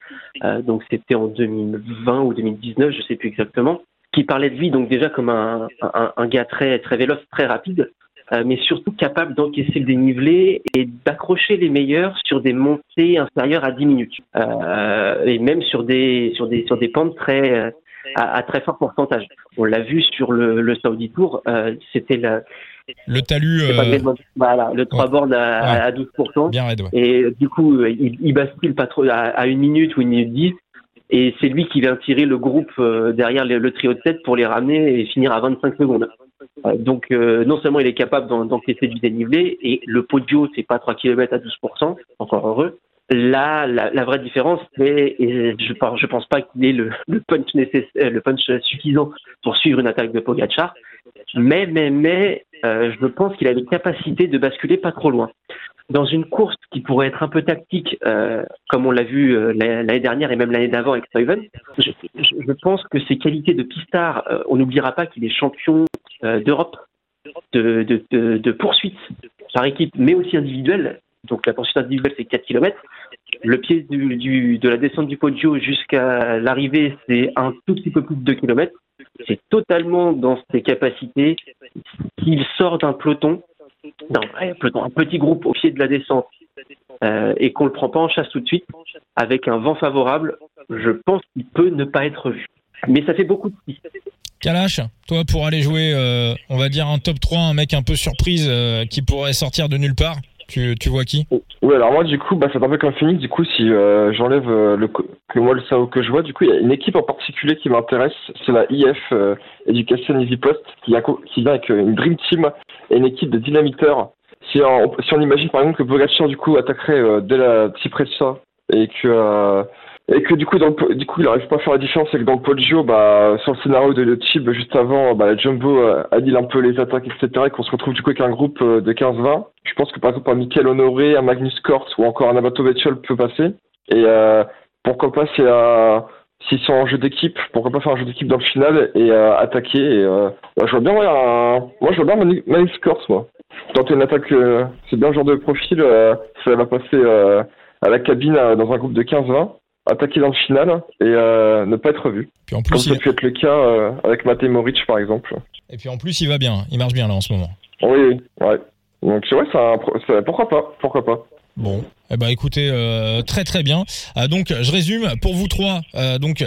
Speaker 3: donc c'était en 2020 ou 2019, je sais plus exactement qui parlait de lui donc déjà comme un, un, un gars très très véloce, très rapide, euh, mais surtout capable d'encaisser le dénivelé et d'accrocher les meilleurs sur des montées inférieures à 10 minutes, euh, et même sur des sur des sur des pentes très euh, à, à très fort pourcentage. On l'a vu sur le, le Saudi Tour, euh, c'était la
Speaker 1: Le talus.
Speaker 3: voilà, le 3 bornes à, 12%.
Speaker 1: Bien raide,
Speaker 3: Et du coup, il, il bascule pas trop à, une minute ou une minute 10. Et c'est lui qui vient tirer le groupe derrière le, trio de 7 pour les ramener et finir à 25 secondes. Donc non seulement il est capable d'encaisser du dénivelé et le podio c'est pas 3 km à 12%, encore heureux, Là, la, vraie différence, c'est, je, je pense pas qu'il ait le, punch le punch suffisant pour suivre une attaque de Pogachar, mais, mais, mais, euh, je pense qu'il a les capacités de basculer pas trop loin. Dans une course qui pourrait être un peu tactique, euh, comme on l'a vu euh, l'année dernière et même l'année d'avant avec Steven, je, pense que ses qualités de pistard, on n'oubliera pas qu'il est champion d'Europe de, poursuite par équipe, mais aussi individuelle. Donc la poursuite individuelle, c'est 4 km. Le pied de la descente du Poggio jusqu'à l'arrivée, c'est un tout petit peu plus de 2 km. C'est totalement dans ses capacités qu'il sort d'un peloton, un, peloton, un petit groupe au pied de la descente, euh, et qu'on ne le prend pas en chasse tout de suite, avec un vent favorable, je pense qu'il peut ne pas être vu. Mais ça fait beaucoup de
Speaker 1: Kalash, toi pour aller jouer, euh, on va dire un top 3, un mec un peu surprise euh, qui pourrait sortir de nulle part tu, tu vois qui?
Speaker 4: Oui, alors moi, du coup, bah, c'est un peu comme Phoenix. Du coup, si euh, j'enlève euh, le, que moi, le SAO que je vois, du coup, il y a une équipe en particulier qui m'intéresse. C'est la IF euh, Education Easy Post qui, a, qui vient avec une Dream Team et une équipe de dynamiteurs. Si on, si on imagine par exemple que Bogacar, du coup, attaquerait dès la ça et que et que du coup, dans du coup, il n'arrive pas à faire la différence et que dans le Poggio, bah, sur le scénario de le juste avant, bah, la Jumbo annule un peu les attaques, etc. et qu'on se retrouve du coup avec un groupe de 15-20. Je pense que par exemple un Michael Honoré, un Magnus Kort ou encore un Abato Vettel peut passer. Et euh, pourquoi pas si euh, s'ils sont en jeu d'équipe, pourquoi pas faire un jeu d'équipe dans le final et euh, attaquer. Et, euh, je vois bien un, moi je vois bien Magnus Kort moi. Tenter une attaque, euh, c'est bien le genre de profil, ça va passer à la cabine dans un groupe de 15-20 attaquer dans le final et euh, ne pas être vu. Puis en plus, Comme ça peut être le cas euh, avec Matej Moric par exemple.
Speaker 1: Et puis en plus, il va bien, il marche bien là en ce moment.
Speaker 4: Oui, ouais. Donc ouais, ça, ça pourquoi pas, pourquoi pas.
Speaker 1: Bon, eh ben écoutez, euh, très très bien. Euh, donc je résume pour vous trois. Euh, donc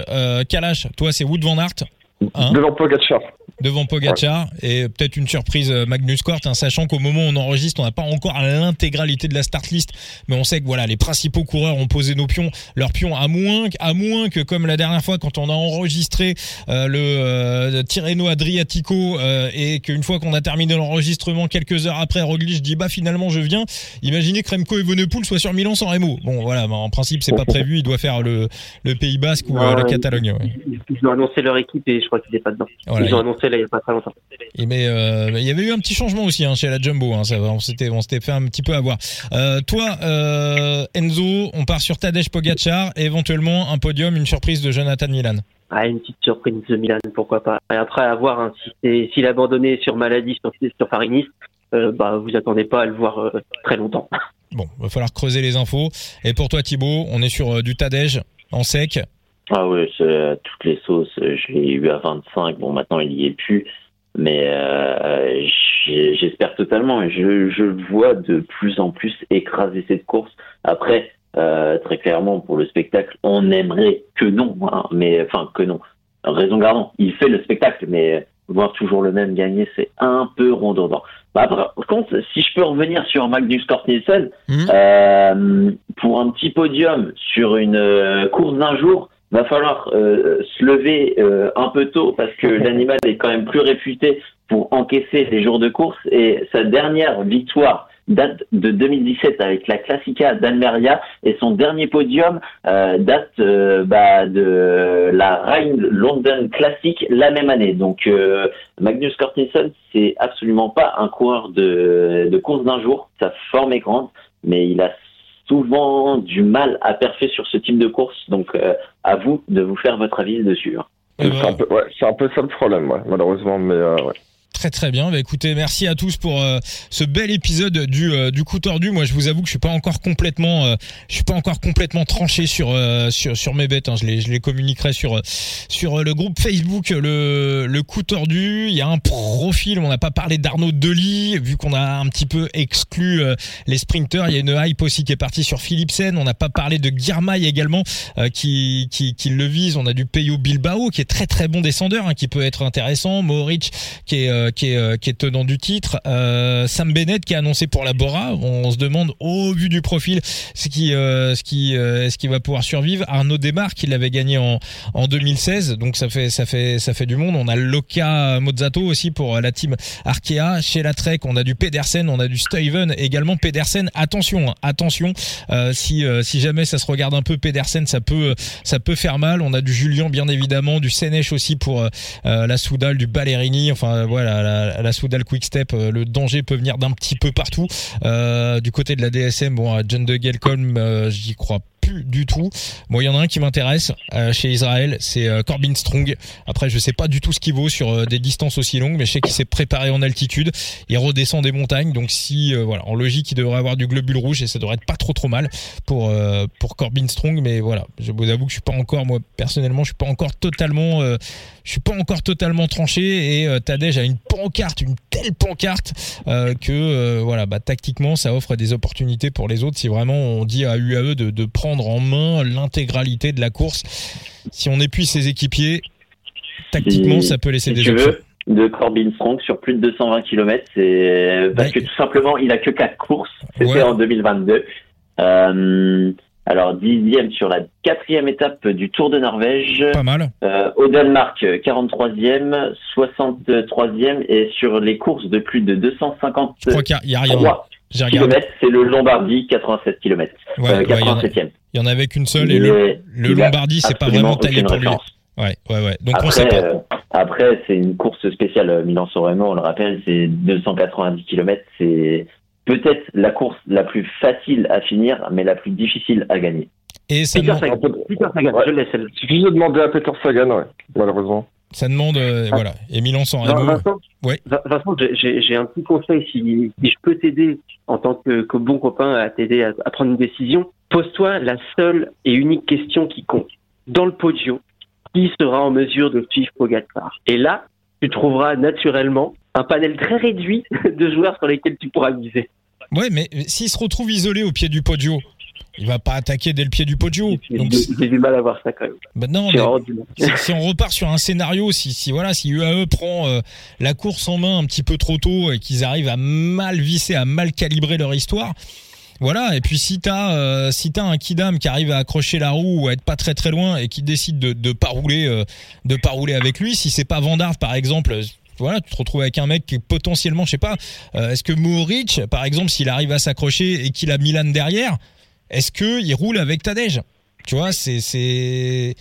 Speaker 1: Kalash, toi c'est Wood Van Aert.
Speaker 4: Hein? Devant Pogacar
Speaker 1: devant Pogacar et peut-être une surprise euh, Magnus Kort, hein, sachant qu'au moment où on enregistre, on n'a pas encore l'intégralité de la start list, mais on sait que voilà, les principaux coureurs ont posé nos pions, leurs pions à moins, à moins que comme la dernière fois quand on a enregistré euh, le euh, Tirreno Adriatico euh, et qu'une fois qu'on a terminé l'enregistrement quelques heures après, Roglic dit bah finalement je viens. Imaginez que Remco Evenepoel soit sur Milan sans Remo. Bon voilà, en principe c'est pas [LAUGHS] prévu, il doit faire le, le Pays Basque ou la Catalogne. Ouais.
Speaker 3: Ils ont annoncé leur équipe et je crois qu'il n'est pas dedans. ils ont annoncé il n'y a pas très longtemps.
Speaker 1: Et mais euh, il y avait eu un petit changement aussi hein, chez la Jumbo. Hein, ça, on s'était on s'était fait un petit peu avoir. Euh, toi, euh, Enzo, on part sur Tadej Pogacar et éventuellement un podium, une surprise de Jonathan Milan.
Speaker 3: Ah, une petite surprise de Milan, pourquoi pas. Et après, à voir hein, si s'il a abandonné sur maladie sur, sur euh, bah, vous attendez pas à le voir euh, très longtemps.
Speaker 1: Bon, va falloir creuser les infos. Et pour toi, Thibaut, on est sur du Tadej en sec.
Speaker 2: Ah oui, c'est toutes les sauces. Je l'ai eu à 25. Bon, maintenant il y est plus, mais euh, j'espère totalement. Je, je le vois de plus en plus écraser cette course. Après, euh, très clairement pour le spectacle, on aimerait que non, hein, mais enfin que non. Raison gardant, il fait le spectacle, mais voir toujours le même gagner, c'est un peu redondant. Bah, par contre, si je peux revenir sur Magnus Cort Nielsen, mmh. euh, pour un petit podium sur une euh, course d'un jour, va falloir euh, se lever euh, un peu tôt parce que [LAUGHS] l'animal est quand même plus réputé pour encaisser les jours de course et sa dernière victoire date de 2017 avec la Classica d'Almeria et son dernier podium euh, date bah, de la Rhine London Classic la même année. Donc Magnus Cort c'est absolument pas un coureur de, de course d'un jour. Sa forme est grande, mais il a souvent du mal à perfer sur ce type de course. Donc, euh, à vous de vous faire votre avis dessus. Hein.
Speaker 4: C'est un, peu, ouais, un peu ça le problème, malheureusement, mais euh, ouais.
Speaker 1: Très très bien. Bah, écoutez, merci à tous pour euh, ce bel épisode du euh, du coup tordu. Moi, je vous avoue que je suis pas encore complètement, euh, je suis pas encore complètement tranché sur sur sur mes bêtes. Hein. Je les je les communiquerai sur sur le groupe Facebook le le coup tordu. Il y a un profil. On n'a pas parlé d'Arnaud Delis vu qu'on a un petit peu exclu les sprinters. Il y a une hype aussi qui est partie sur Philipsen. On n'a pas parlé de Girmay également qui qui qui le vise. On a du Peyo Bilbao qui est très très bon descendeur, hein, qui peut être intéressant. Mohoric qui est qui est qui est tenant du titre. Sam Bennett qui est annoncé pour la Bora. On, se demande au vu du profil ce qui ce qui est-ce qu'il va pouvoir survivre. Arnaud Desmar qui l'avait gagné en en 2016. Donc ça fait ça fait ça fait du monde. On a Loka Mozzato aussi pour la team Arkea. Chez la Trek, on a du Pedersen, on a du Steven également Pedersen. Attention, hein, attention. si si jamais ça se regarde un peu Pedersen, ça peut ça peut faire mal. On a du Julien bien évidemment, du Sénèche aussi pour euh, euh, la Soudal, du Ballerini. Enfin voilà, la, la Soudal Quick Step, euh, le danger peut venir d'un petit peu partout. du côté de la DSM, bon, John de Gelcolm, j'y crois du tout. Bon, il y en a un qui m'intéresse euh, chez Israël, c'est euh, Corbin Strong. Après, je sais pas du tout ce qu'il vaut sur euh, des distances aussi longues, mais je sais qu'il s'est préparé en altitude. Il redescend des montagnes, donc si voilà, en logique, il devrait avoir du globule rouge et ça devrait être pas trop trop mal pour pour Corbin Strong. Mais voilà, je vous avoue que je suis pas encore, moi personnellement, je suis pas encore totalement, je suis pas encore totalement tranché. Et Tadej a une pancarte, une telle pancarte que voilà, bah tactiquement, ça offre des opportunités pour les autres si vraiment on dit à UAE de, de prendre en main l'intégralité de la course. Si on épuise ses équipiers, tactiquement, ça peut laisser des
Speaker 2: tu Veux, de Corbin Strong sur plus de 220 km, c'est parce que tout simplement, il a que quatre courses. C'était en 2022. Euh, alors dixième sur la quatrième étape du Tour de Norvège.
Speaker 1: Pas mal.
Speaker 2: Euh, au Danemark, 43e, 63e et sur les courses de plus de 250.
Speaker 1: Je crois qu'il y a, rien
Speaker 2: c'est le Lombardie, 87 km.
Speaker 1: Ouais, 87e. Il y en avait qu'une seule et le, Lombardie, c'est pas vraiment taillé pour lui. Ouais, ouais, ouais. Donc
Speaker 2: après,
Speaker 1: on sait pas. Euh,
Speaker 2: après, c'est une course spéciale euh, Milan-San on le rappelle, c'est 290 km. C'est peut-être la course la plus facile à finir, mais la plus difficile à gagner.
Speaker 1: Et Peter,
Speaker 3: Sagan. Peter Sagan, je laisse. Il suffit de demander à Peter Sagan, ouais, malheureusement.
Speaker 1: Ça demande, euh, voilà. Et Remo.
Speaker 3: Vincent, ouais. Vincent j'ai un petit conseil. Si, si je peux t'aider en tant que, que, bon copain à t'aider à, à, prendre une décision, pose-toi la seule et unique question qui compte. Dans le podio, qui sera en mesure de suivre Pogacar? Et là, tu trouveras naturellement un panel très réduit [LAUGHS] de joueurs sur lesquels tu pourras miser.
Speaker 1: Ouais, mais s'il se retrouve isolé au pied du podio, il va pas attaquer dès le pied du podio.
Speaker 3: J'ai du mal à voir ça quand même.
Speaker 1: Bah non, si, on repart sur un scénario, si, si voilà, si UAE prend euh, la course en main un petit peu trop tôt et qu'ils arrivent à mal visser, à mal calibrer leur histoire, voilà. Et puis si t'as euh, si t'as un kidam qui arrive à accrocher la roue ou à être pas très très loin et qui décide de de pas rouler euh, de pas rouler avec lui, si c'est pas Vandart par exemple, voilà, tu te retrouves avec un mec qui potentiellement, je sais pas, est-ce que Mohoric, par exemple, s'il arrive à s'accrocher et qu'il a Milan derrière, est-ce que il roule avec Tadej Tu vois, c'est c'est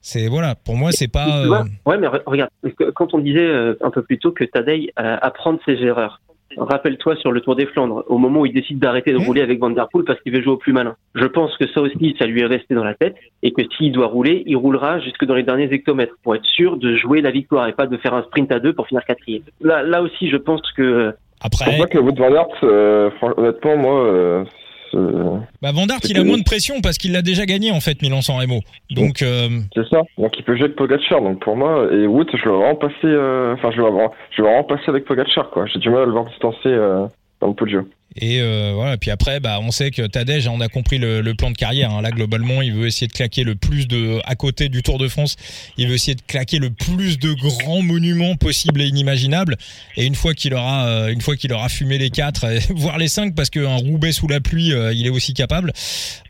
Speaker 1: c'est voilà. Pour moi, c'est pas.
Speaker 3: Euh... Ouais, mais regarde, quand on disait euh, un peu plus tôt que Tadej apprend ses erreurs. Rappelle-toi sur le Tour des Flandres, au moment où il décide d'arrêter de mmh. rouler avec Van Der Poel parce qu'il veut jouer au plus malin. Je pense que ça aussi, ça lui est resté dans la tête et que s'il doit rouler, il roulera jusque dans les derniers hectomètres pour être sûr de jouer la victoire et pas de faire un sprint à deux pour finir quatrième. Là, là aussi, je pense que euh,
Speaker 1: après.
Speaker 4: Je crois que Wout Van Aert, euh, honnêtement, moi,
Speaker 1: bah Van il a moins de pression parce qu'il l'a déjà gagné en fait Milan San Remo. Donc euh,
Speaker 4: c'est ça. Donc il peut jouer avec Pogacar. Donc pour moi et Wood, je vais vraiment passer. Euh, enfin, je vais passer avec Pogacar quoi. J'ai du mal à le voir distancer euh, dans le podio.
Speaker 1: Et euh, voilà. Puis après, bah, on sait que Tadej, on a compris le, plan de carrière. Hein. Là, globalement, il veut essayer de claquer le plus de, à côté du Tour de France, il veut essayer de claquer le plus de grands monuments possibles et inimaginables. Et une fois qu'il aura, euh, une fois qu'il aura fumé les quatre, [LAUGHS] voire les cinq, parce qu'un Roubaix sous la pluie, euh, il est aussi capable.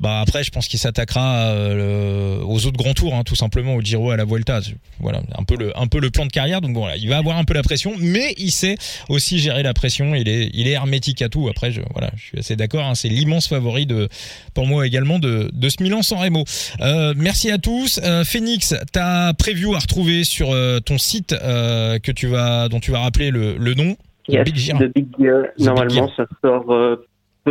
Speaker 1: Bah après, je pense qu'il s'attaquera euh, aux autres grands tours, hein, tout simplement au Giro, à la Vuelta. Voilà, un peu le, un peu le plan de carrière. Donc bon, il va avoir un peu la pression, mais il sait aussi gérer la pression. Il est, il est hermétique à tout. Après, je, voilà, je suis assez d'accord. Hein, c'est l'immense favori de, pour moi également de, de ce Milan San Remo. Euh, merci à tous. Euh, Phoenix, ta preview à retrouver sur euh, ton site euh, que tu vas, dont tu vas rappeler le, le nom?
Speaker 3: Yes, Big Gear. Big Gear. Normalement, ça sort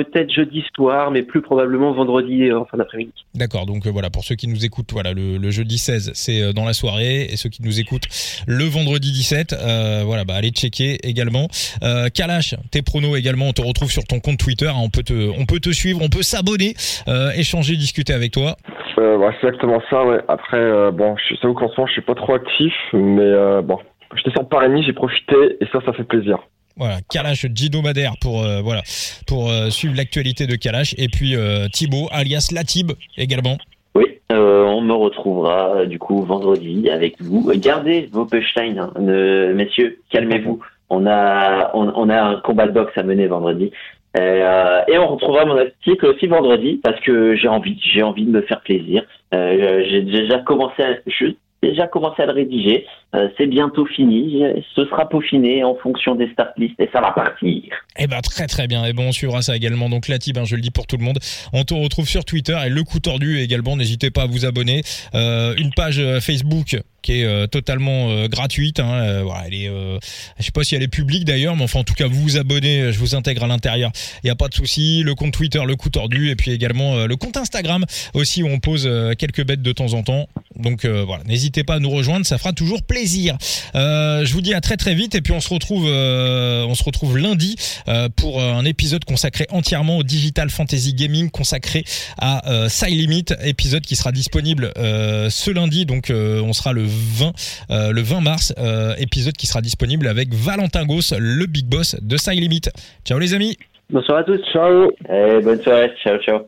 Speaker 3: peut-être jeudi soir, mais plus probablement vendredi en fin d'après-midi.
Speaker 1: D'accord, donc euh, voilà, pour ceux qui nous écoutent, voilà, le, jeudi 16, c'est euh, dans la soirée, et ceux qui nous écoutent le vendredi 17, euh, voilà, bah allez checker également. Euh, Kalash, tes pronos également, on te retrouve sur ton compte Twitter, hein, on peut te, on peut te suivre, on peut s'abonner, échanger, discuter avec toi.
Speaker 4: bah, c'est exactement ça, ouais. Après, bon, je sais qu'en ce moment, je suis pas trop actif, mais bon, j'étais sur Paris, j'ai profité, et ça, ça fait plaisir.
Speaker 1: Voilà, Kalash Gino pour euh, voilà pour euh, suivre l'actualité de Kalash et puis euh, Thibaut alias Latib également.
Speaker 2: Oui, on me retrouvera du coup vendredi avec vous. Gardez vos punchlines, hein, messieurs, calmez-vous. on a, on, a un combat de boxe à mener vendredi. Et on retrouvera mon article aussi vendredi parce que j'ai envie, j'ai envie de me faire plaisir. J'ai déjà commencé, à, déjà commencé à le rédiger? Euh, c'est bientôt fini. Ce sera peaufiné en fonction des start lists et ça va partir.
Speaker 1: Eh ben très très bien. Et bon, on suivra ça également. Donc la ben, je le dis pour tout le monde. On te retrouve sur Twitter et le coup tordu également. N'hésitez pas à vous abonner. Euh, une page euh, Facebook qui est euh, totalement euh, gratuite. Hein, euh, voilà, elle est, je sais pas si elle est publique d'ailleurs, mais enfin en tout cas vous vous abonnez, je vous intègre à l'intérieur. Il y a pas de souci. Le compte Twitter, le coup tordu, et puis également le compte Instagram aussi où on pose quelques bêtes de temps en temps. Donc voilà, n'hésitez pas à nous rejoindre, ça fera toujours plaisir. je vous dis à très très vite et puis on se retrouve, on se retrouve lundi pour un épisode consacré entièrement au digital fantasy gaming, consacré à Side Limit, épisode qui sera disponible ce lundi. Donc on sera le 20, euh, le 20 mars, euh, épisode qui sera disponible avec Valentin Goss, le big boss de Side Limit. Ciao les amis.
Speaker 3: Bonsoir à tous.
Speaker 2: Ciao. Et bonne soirée. Ciao, ciao.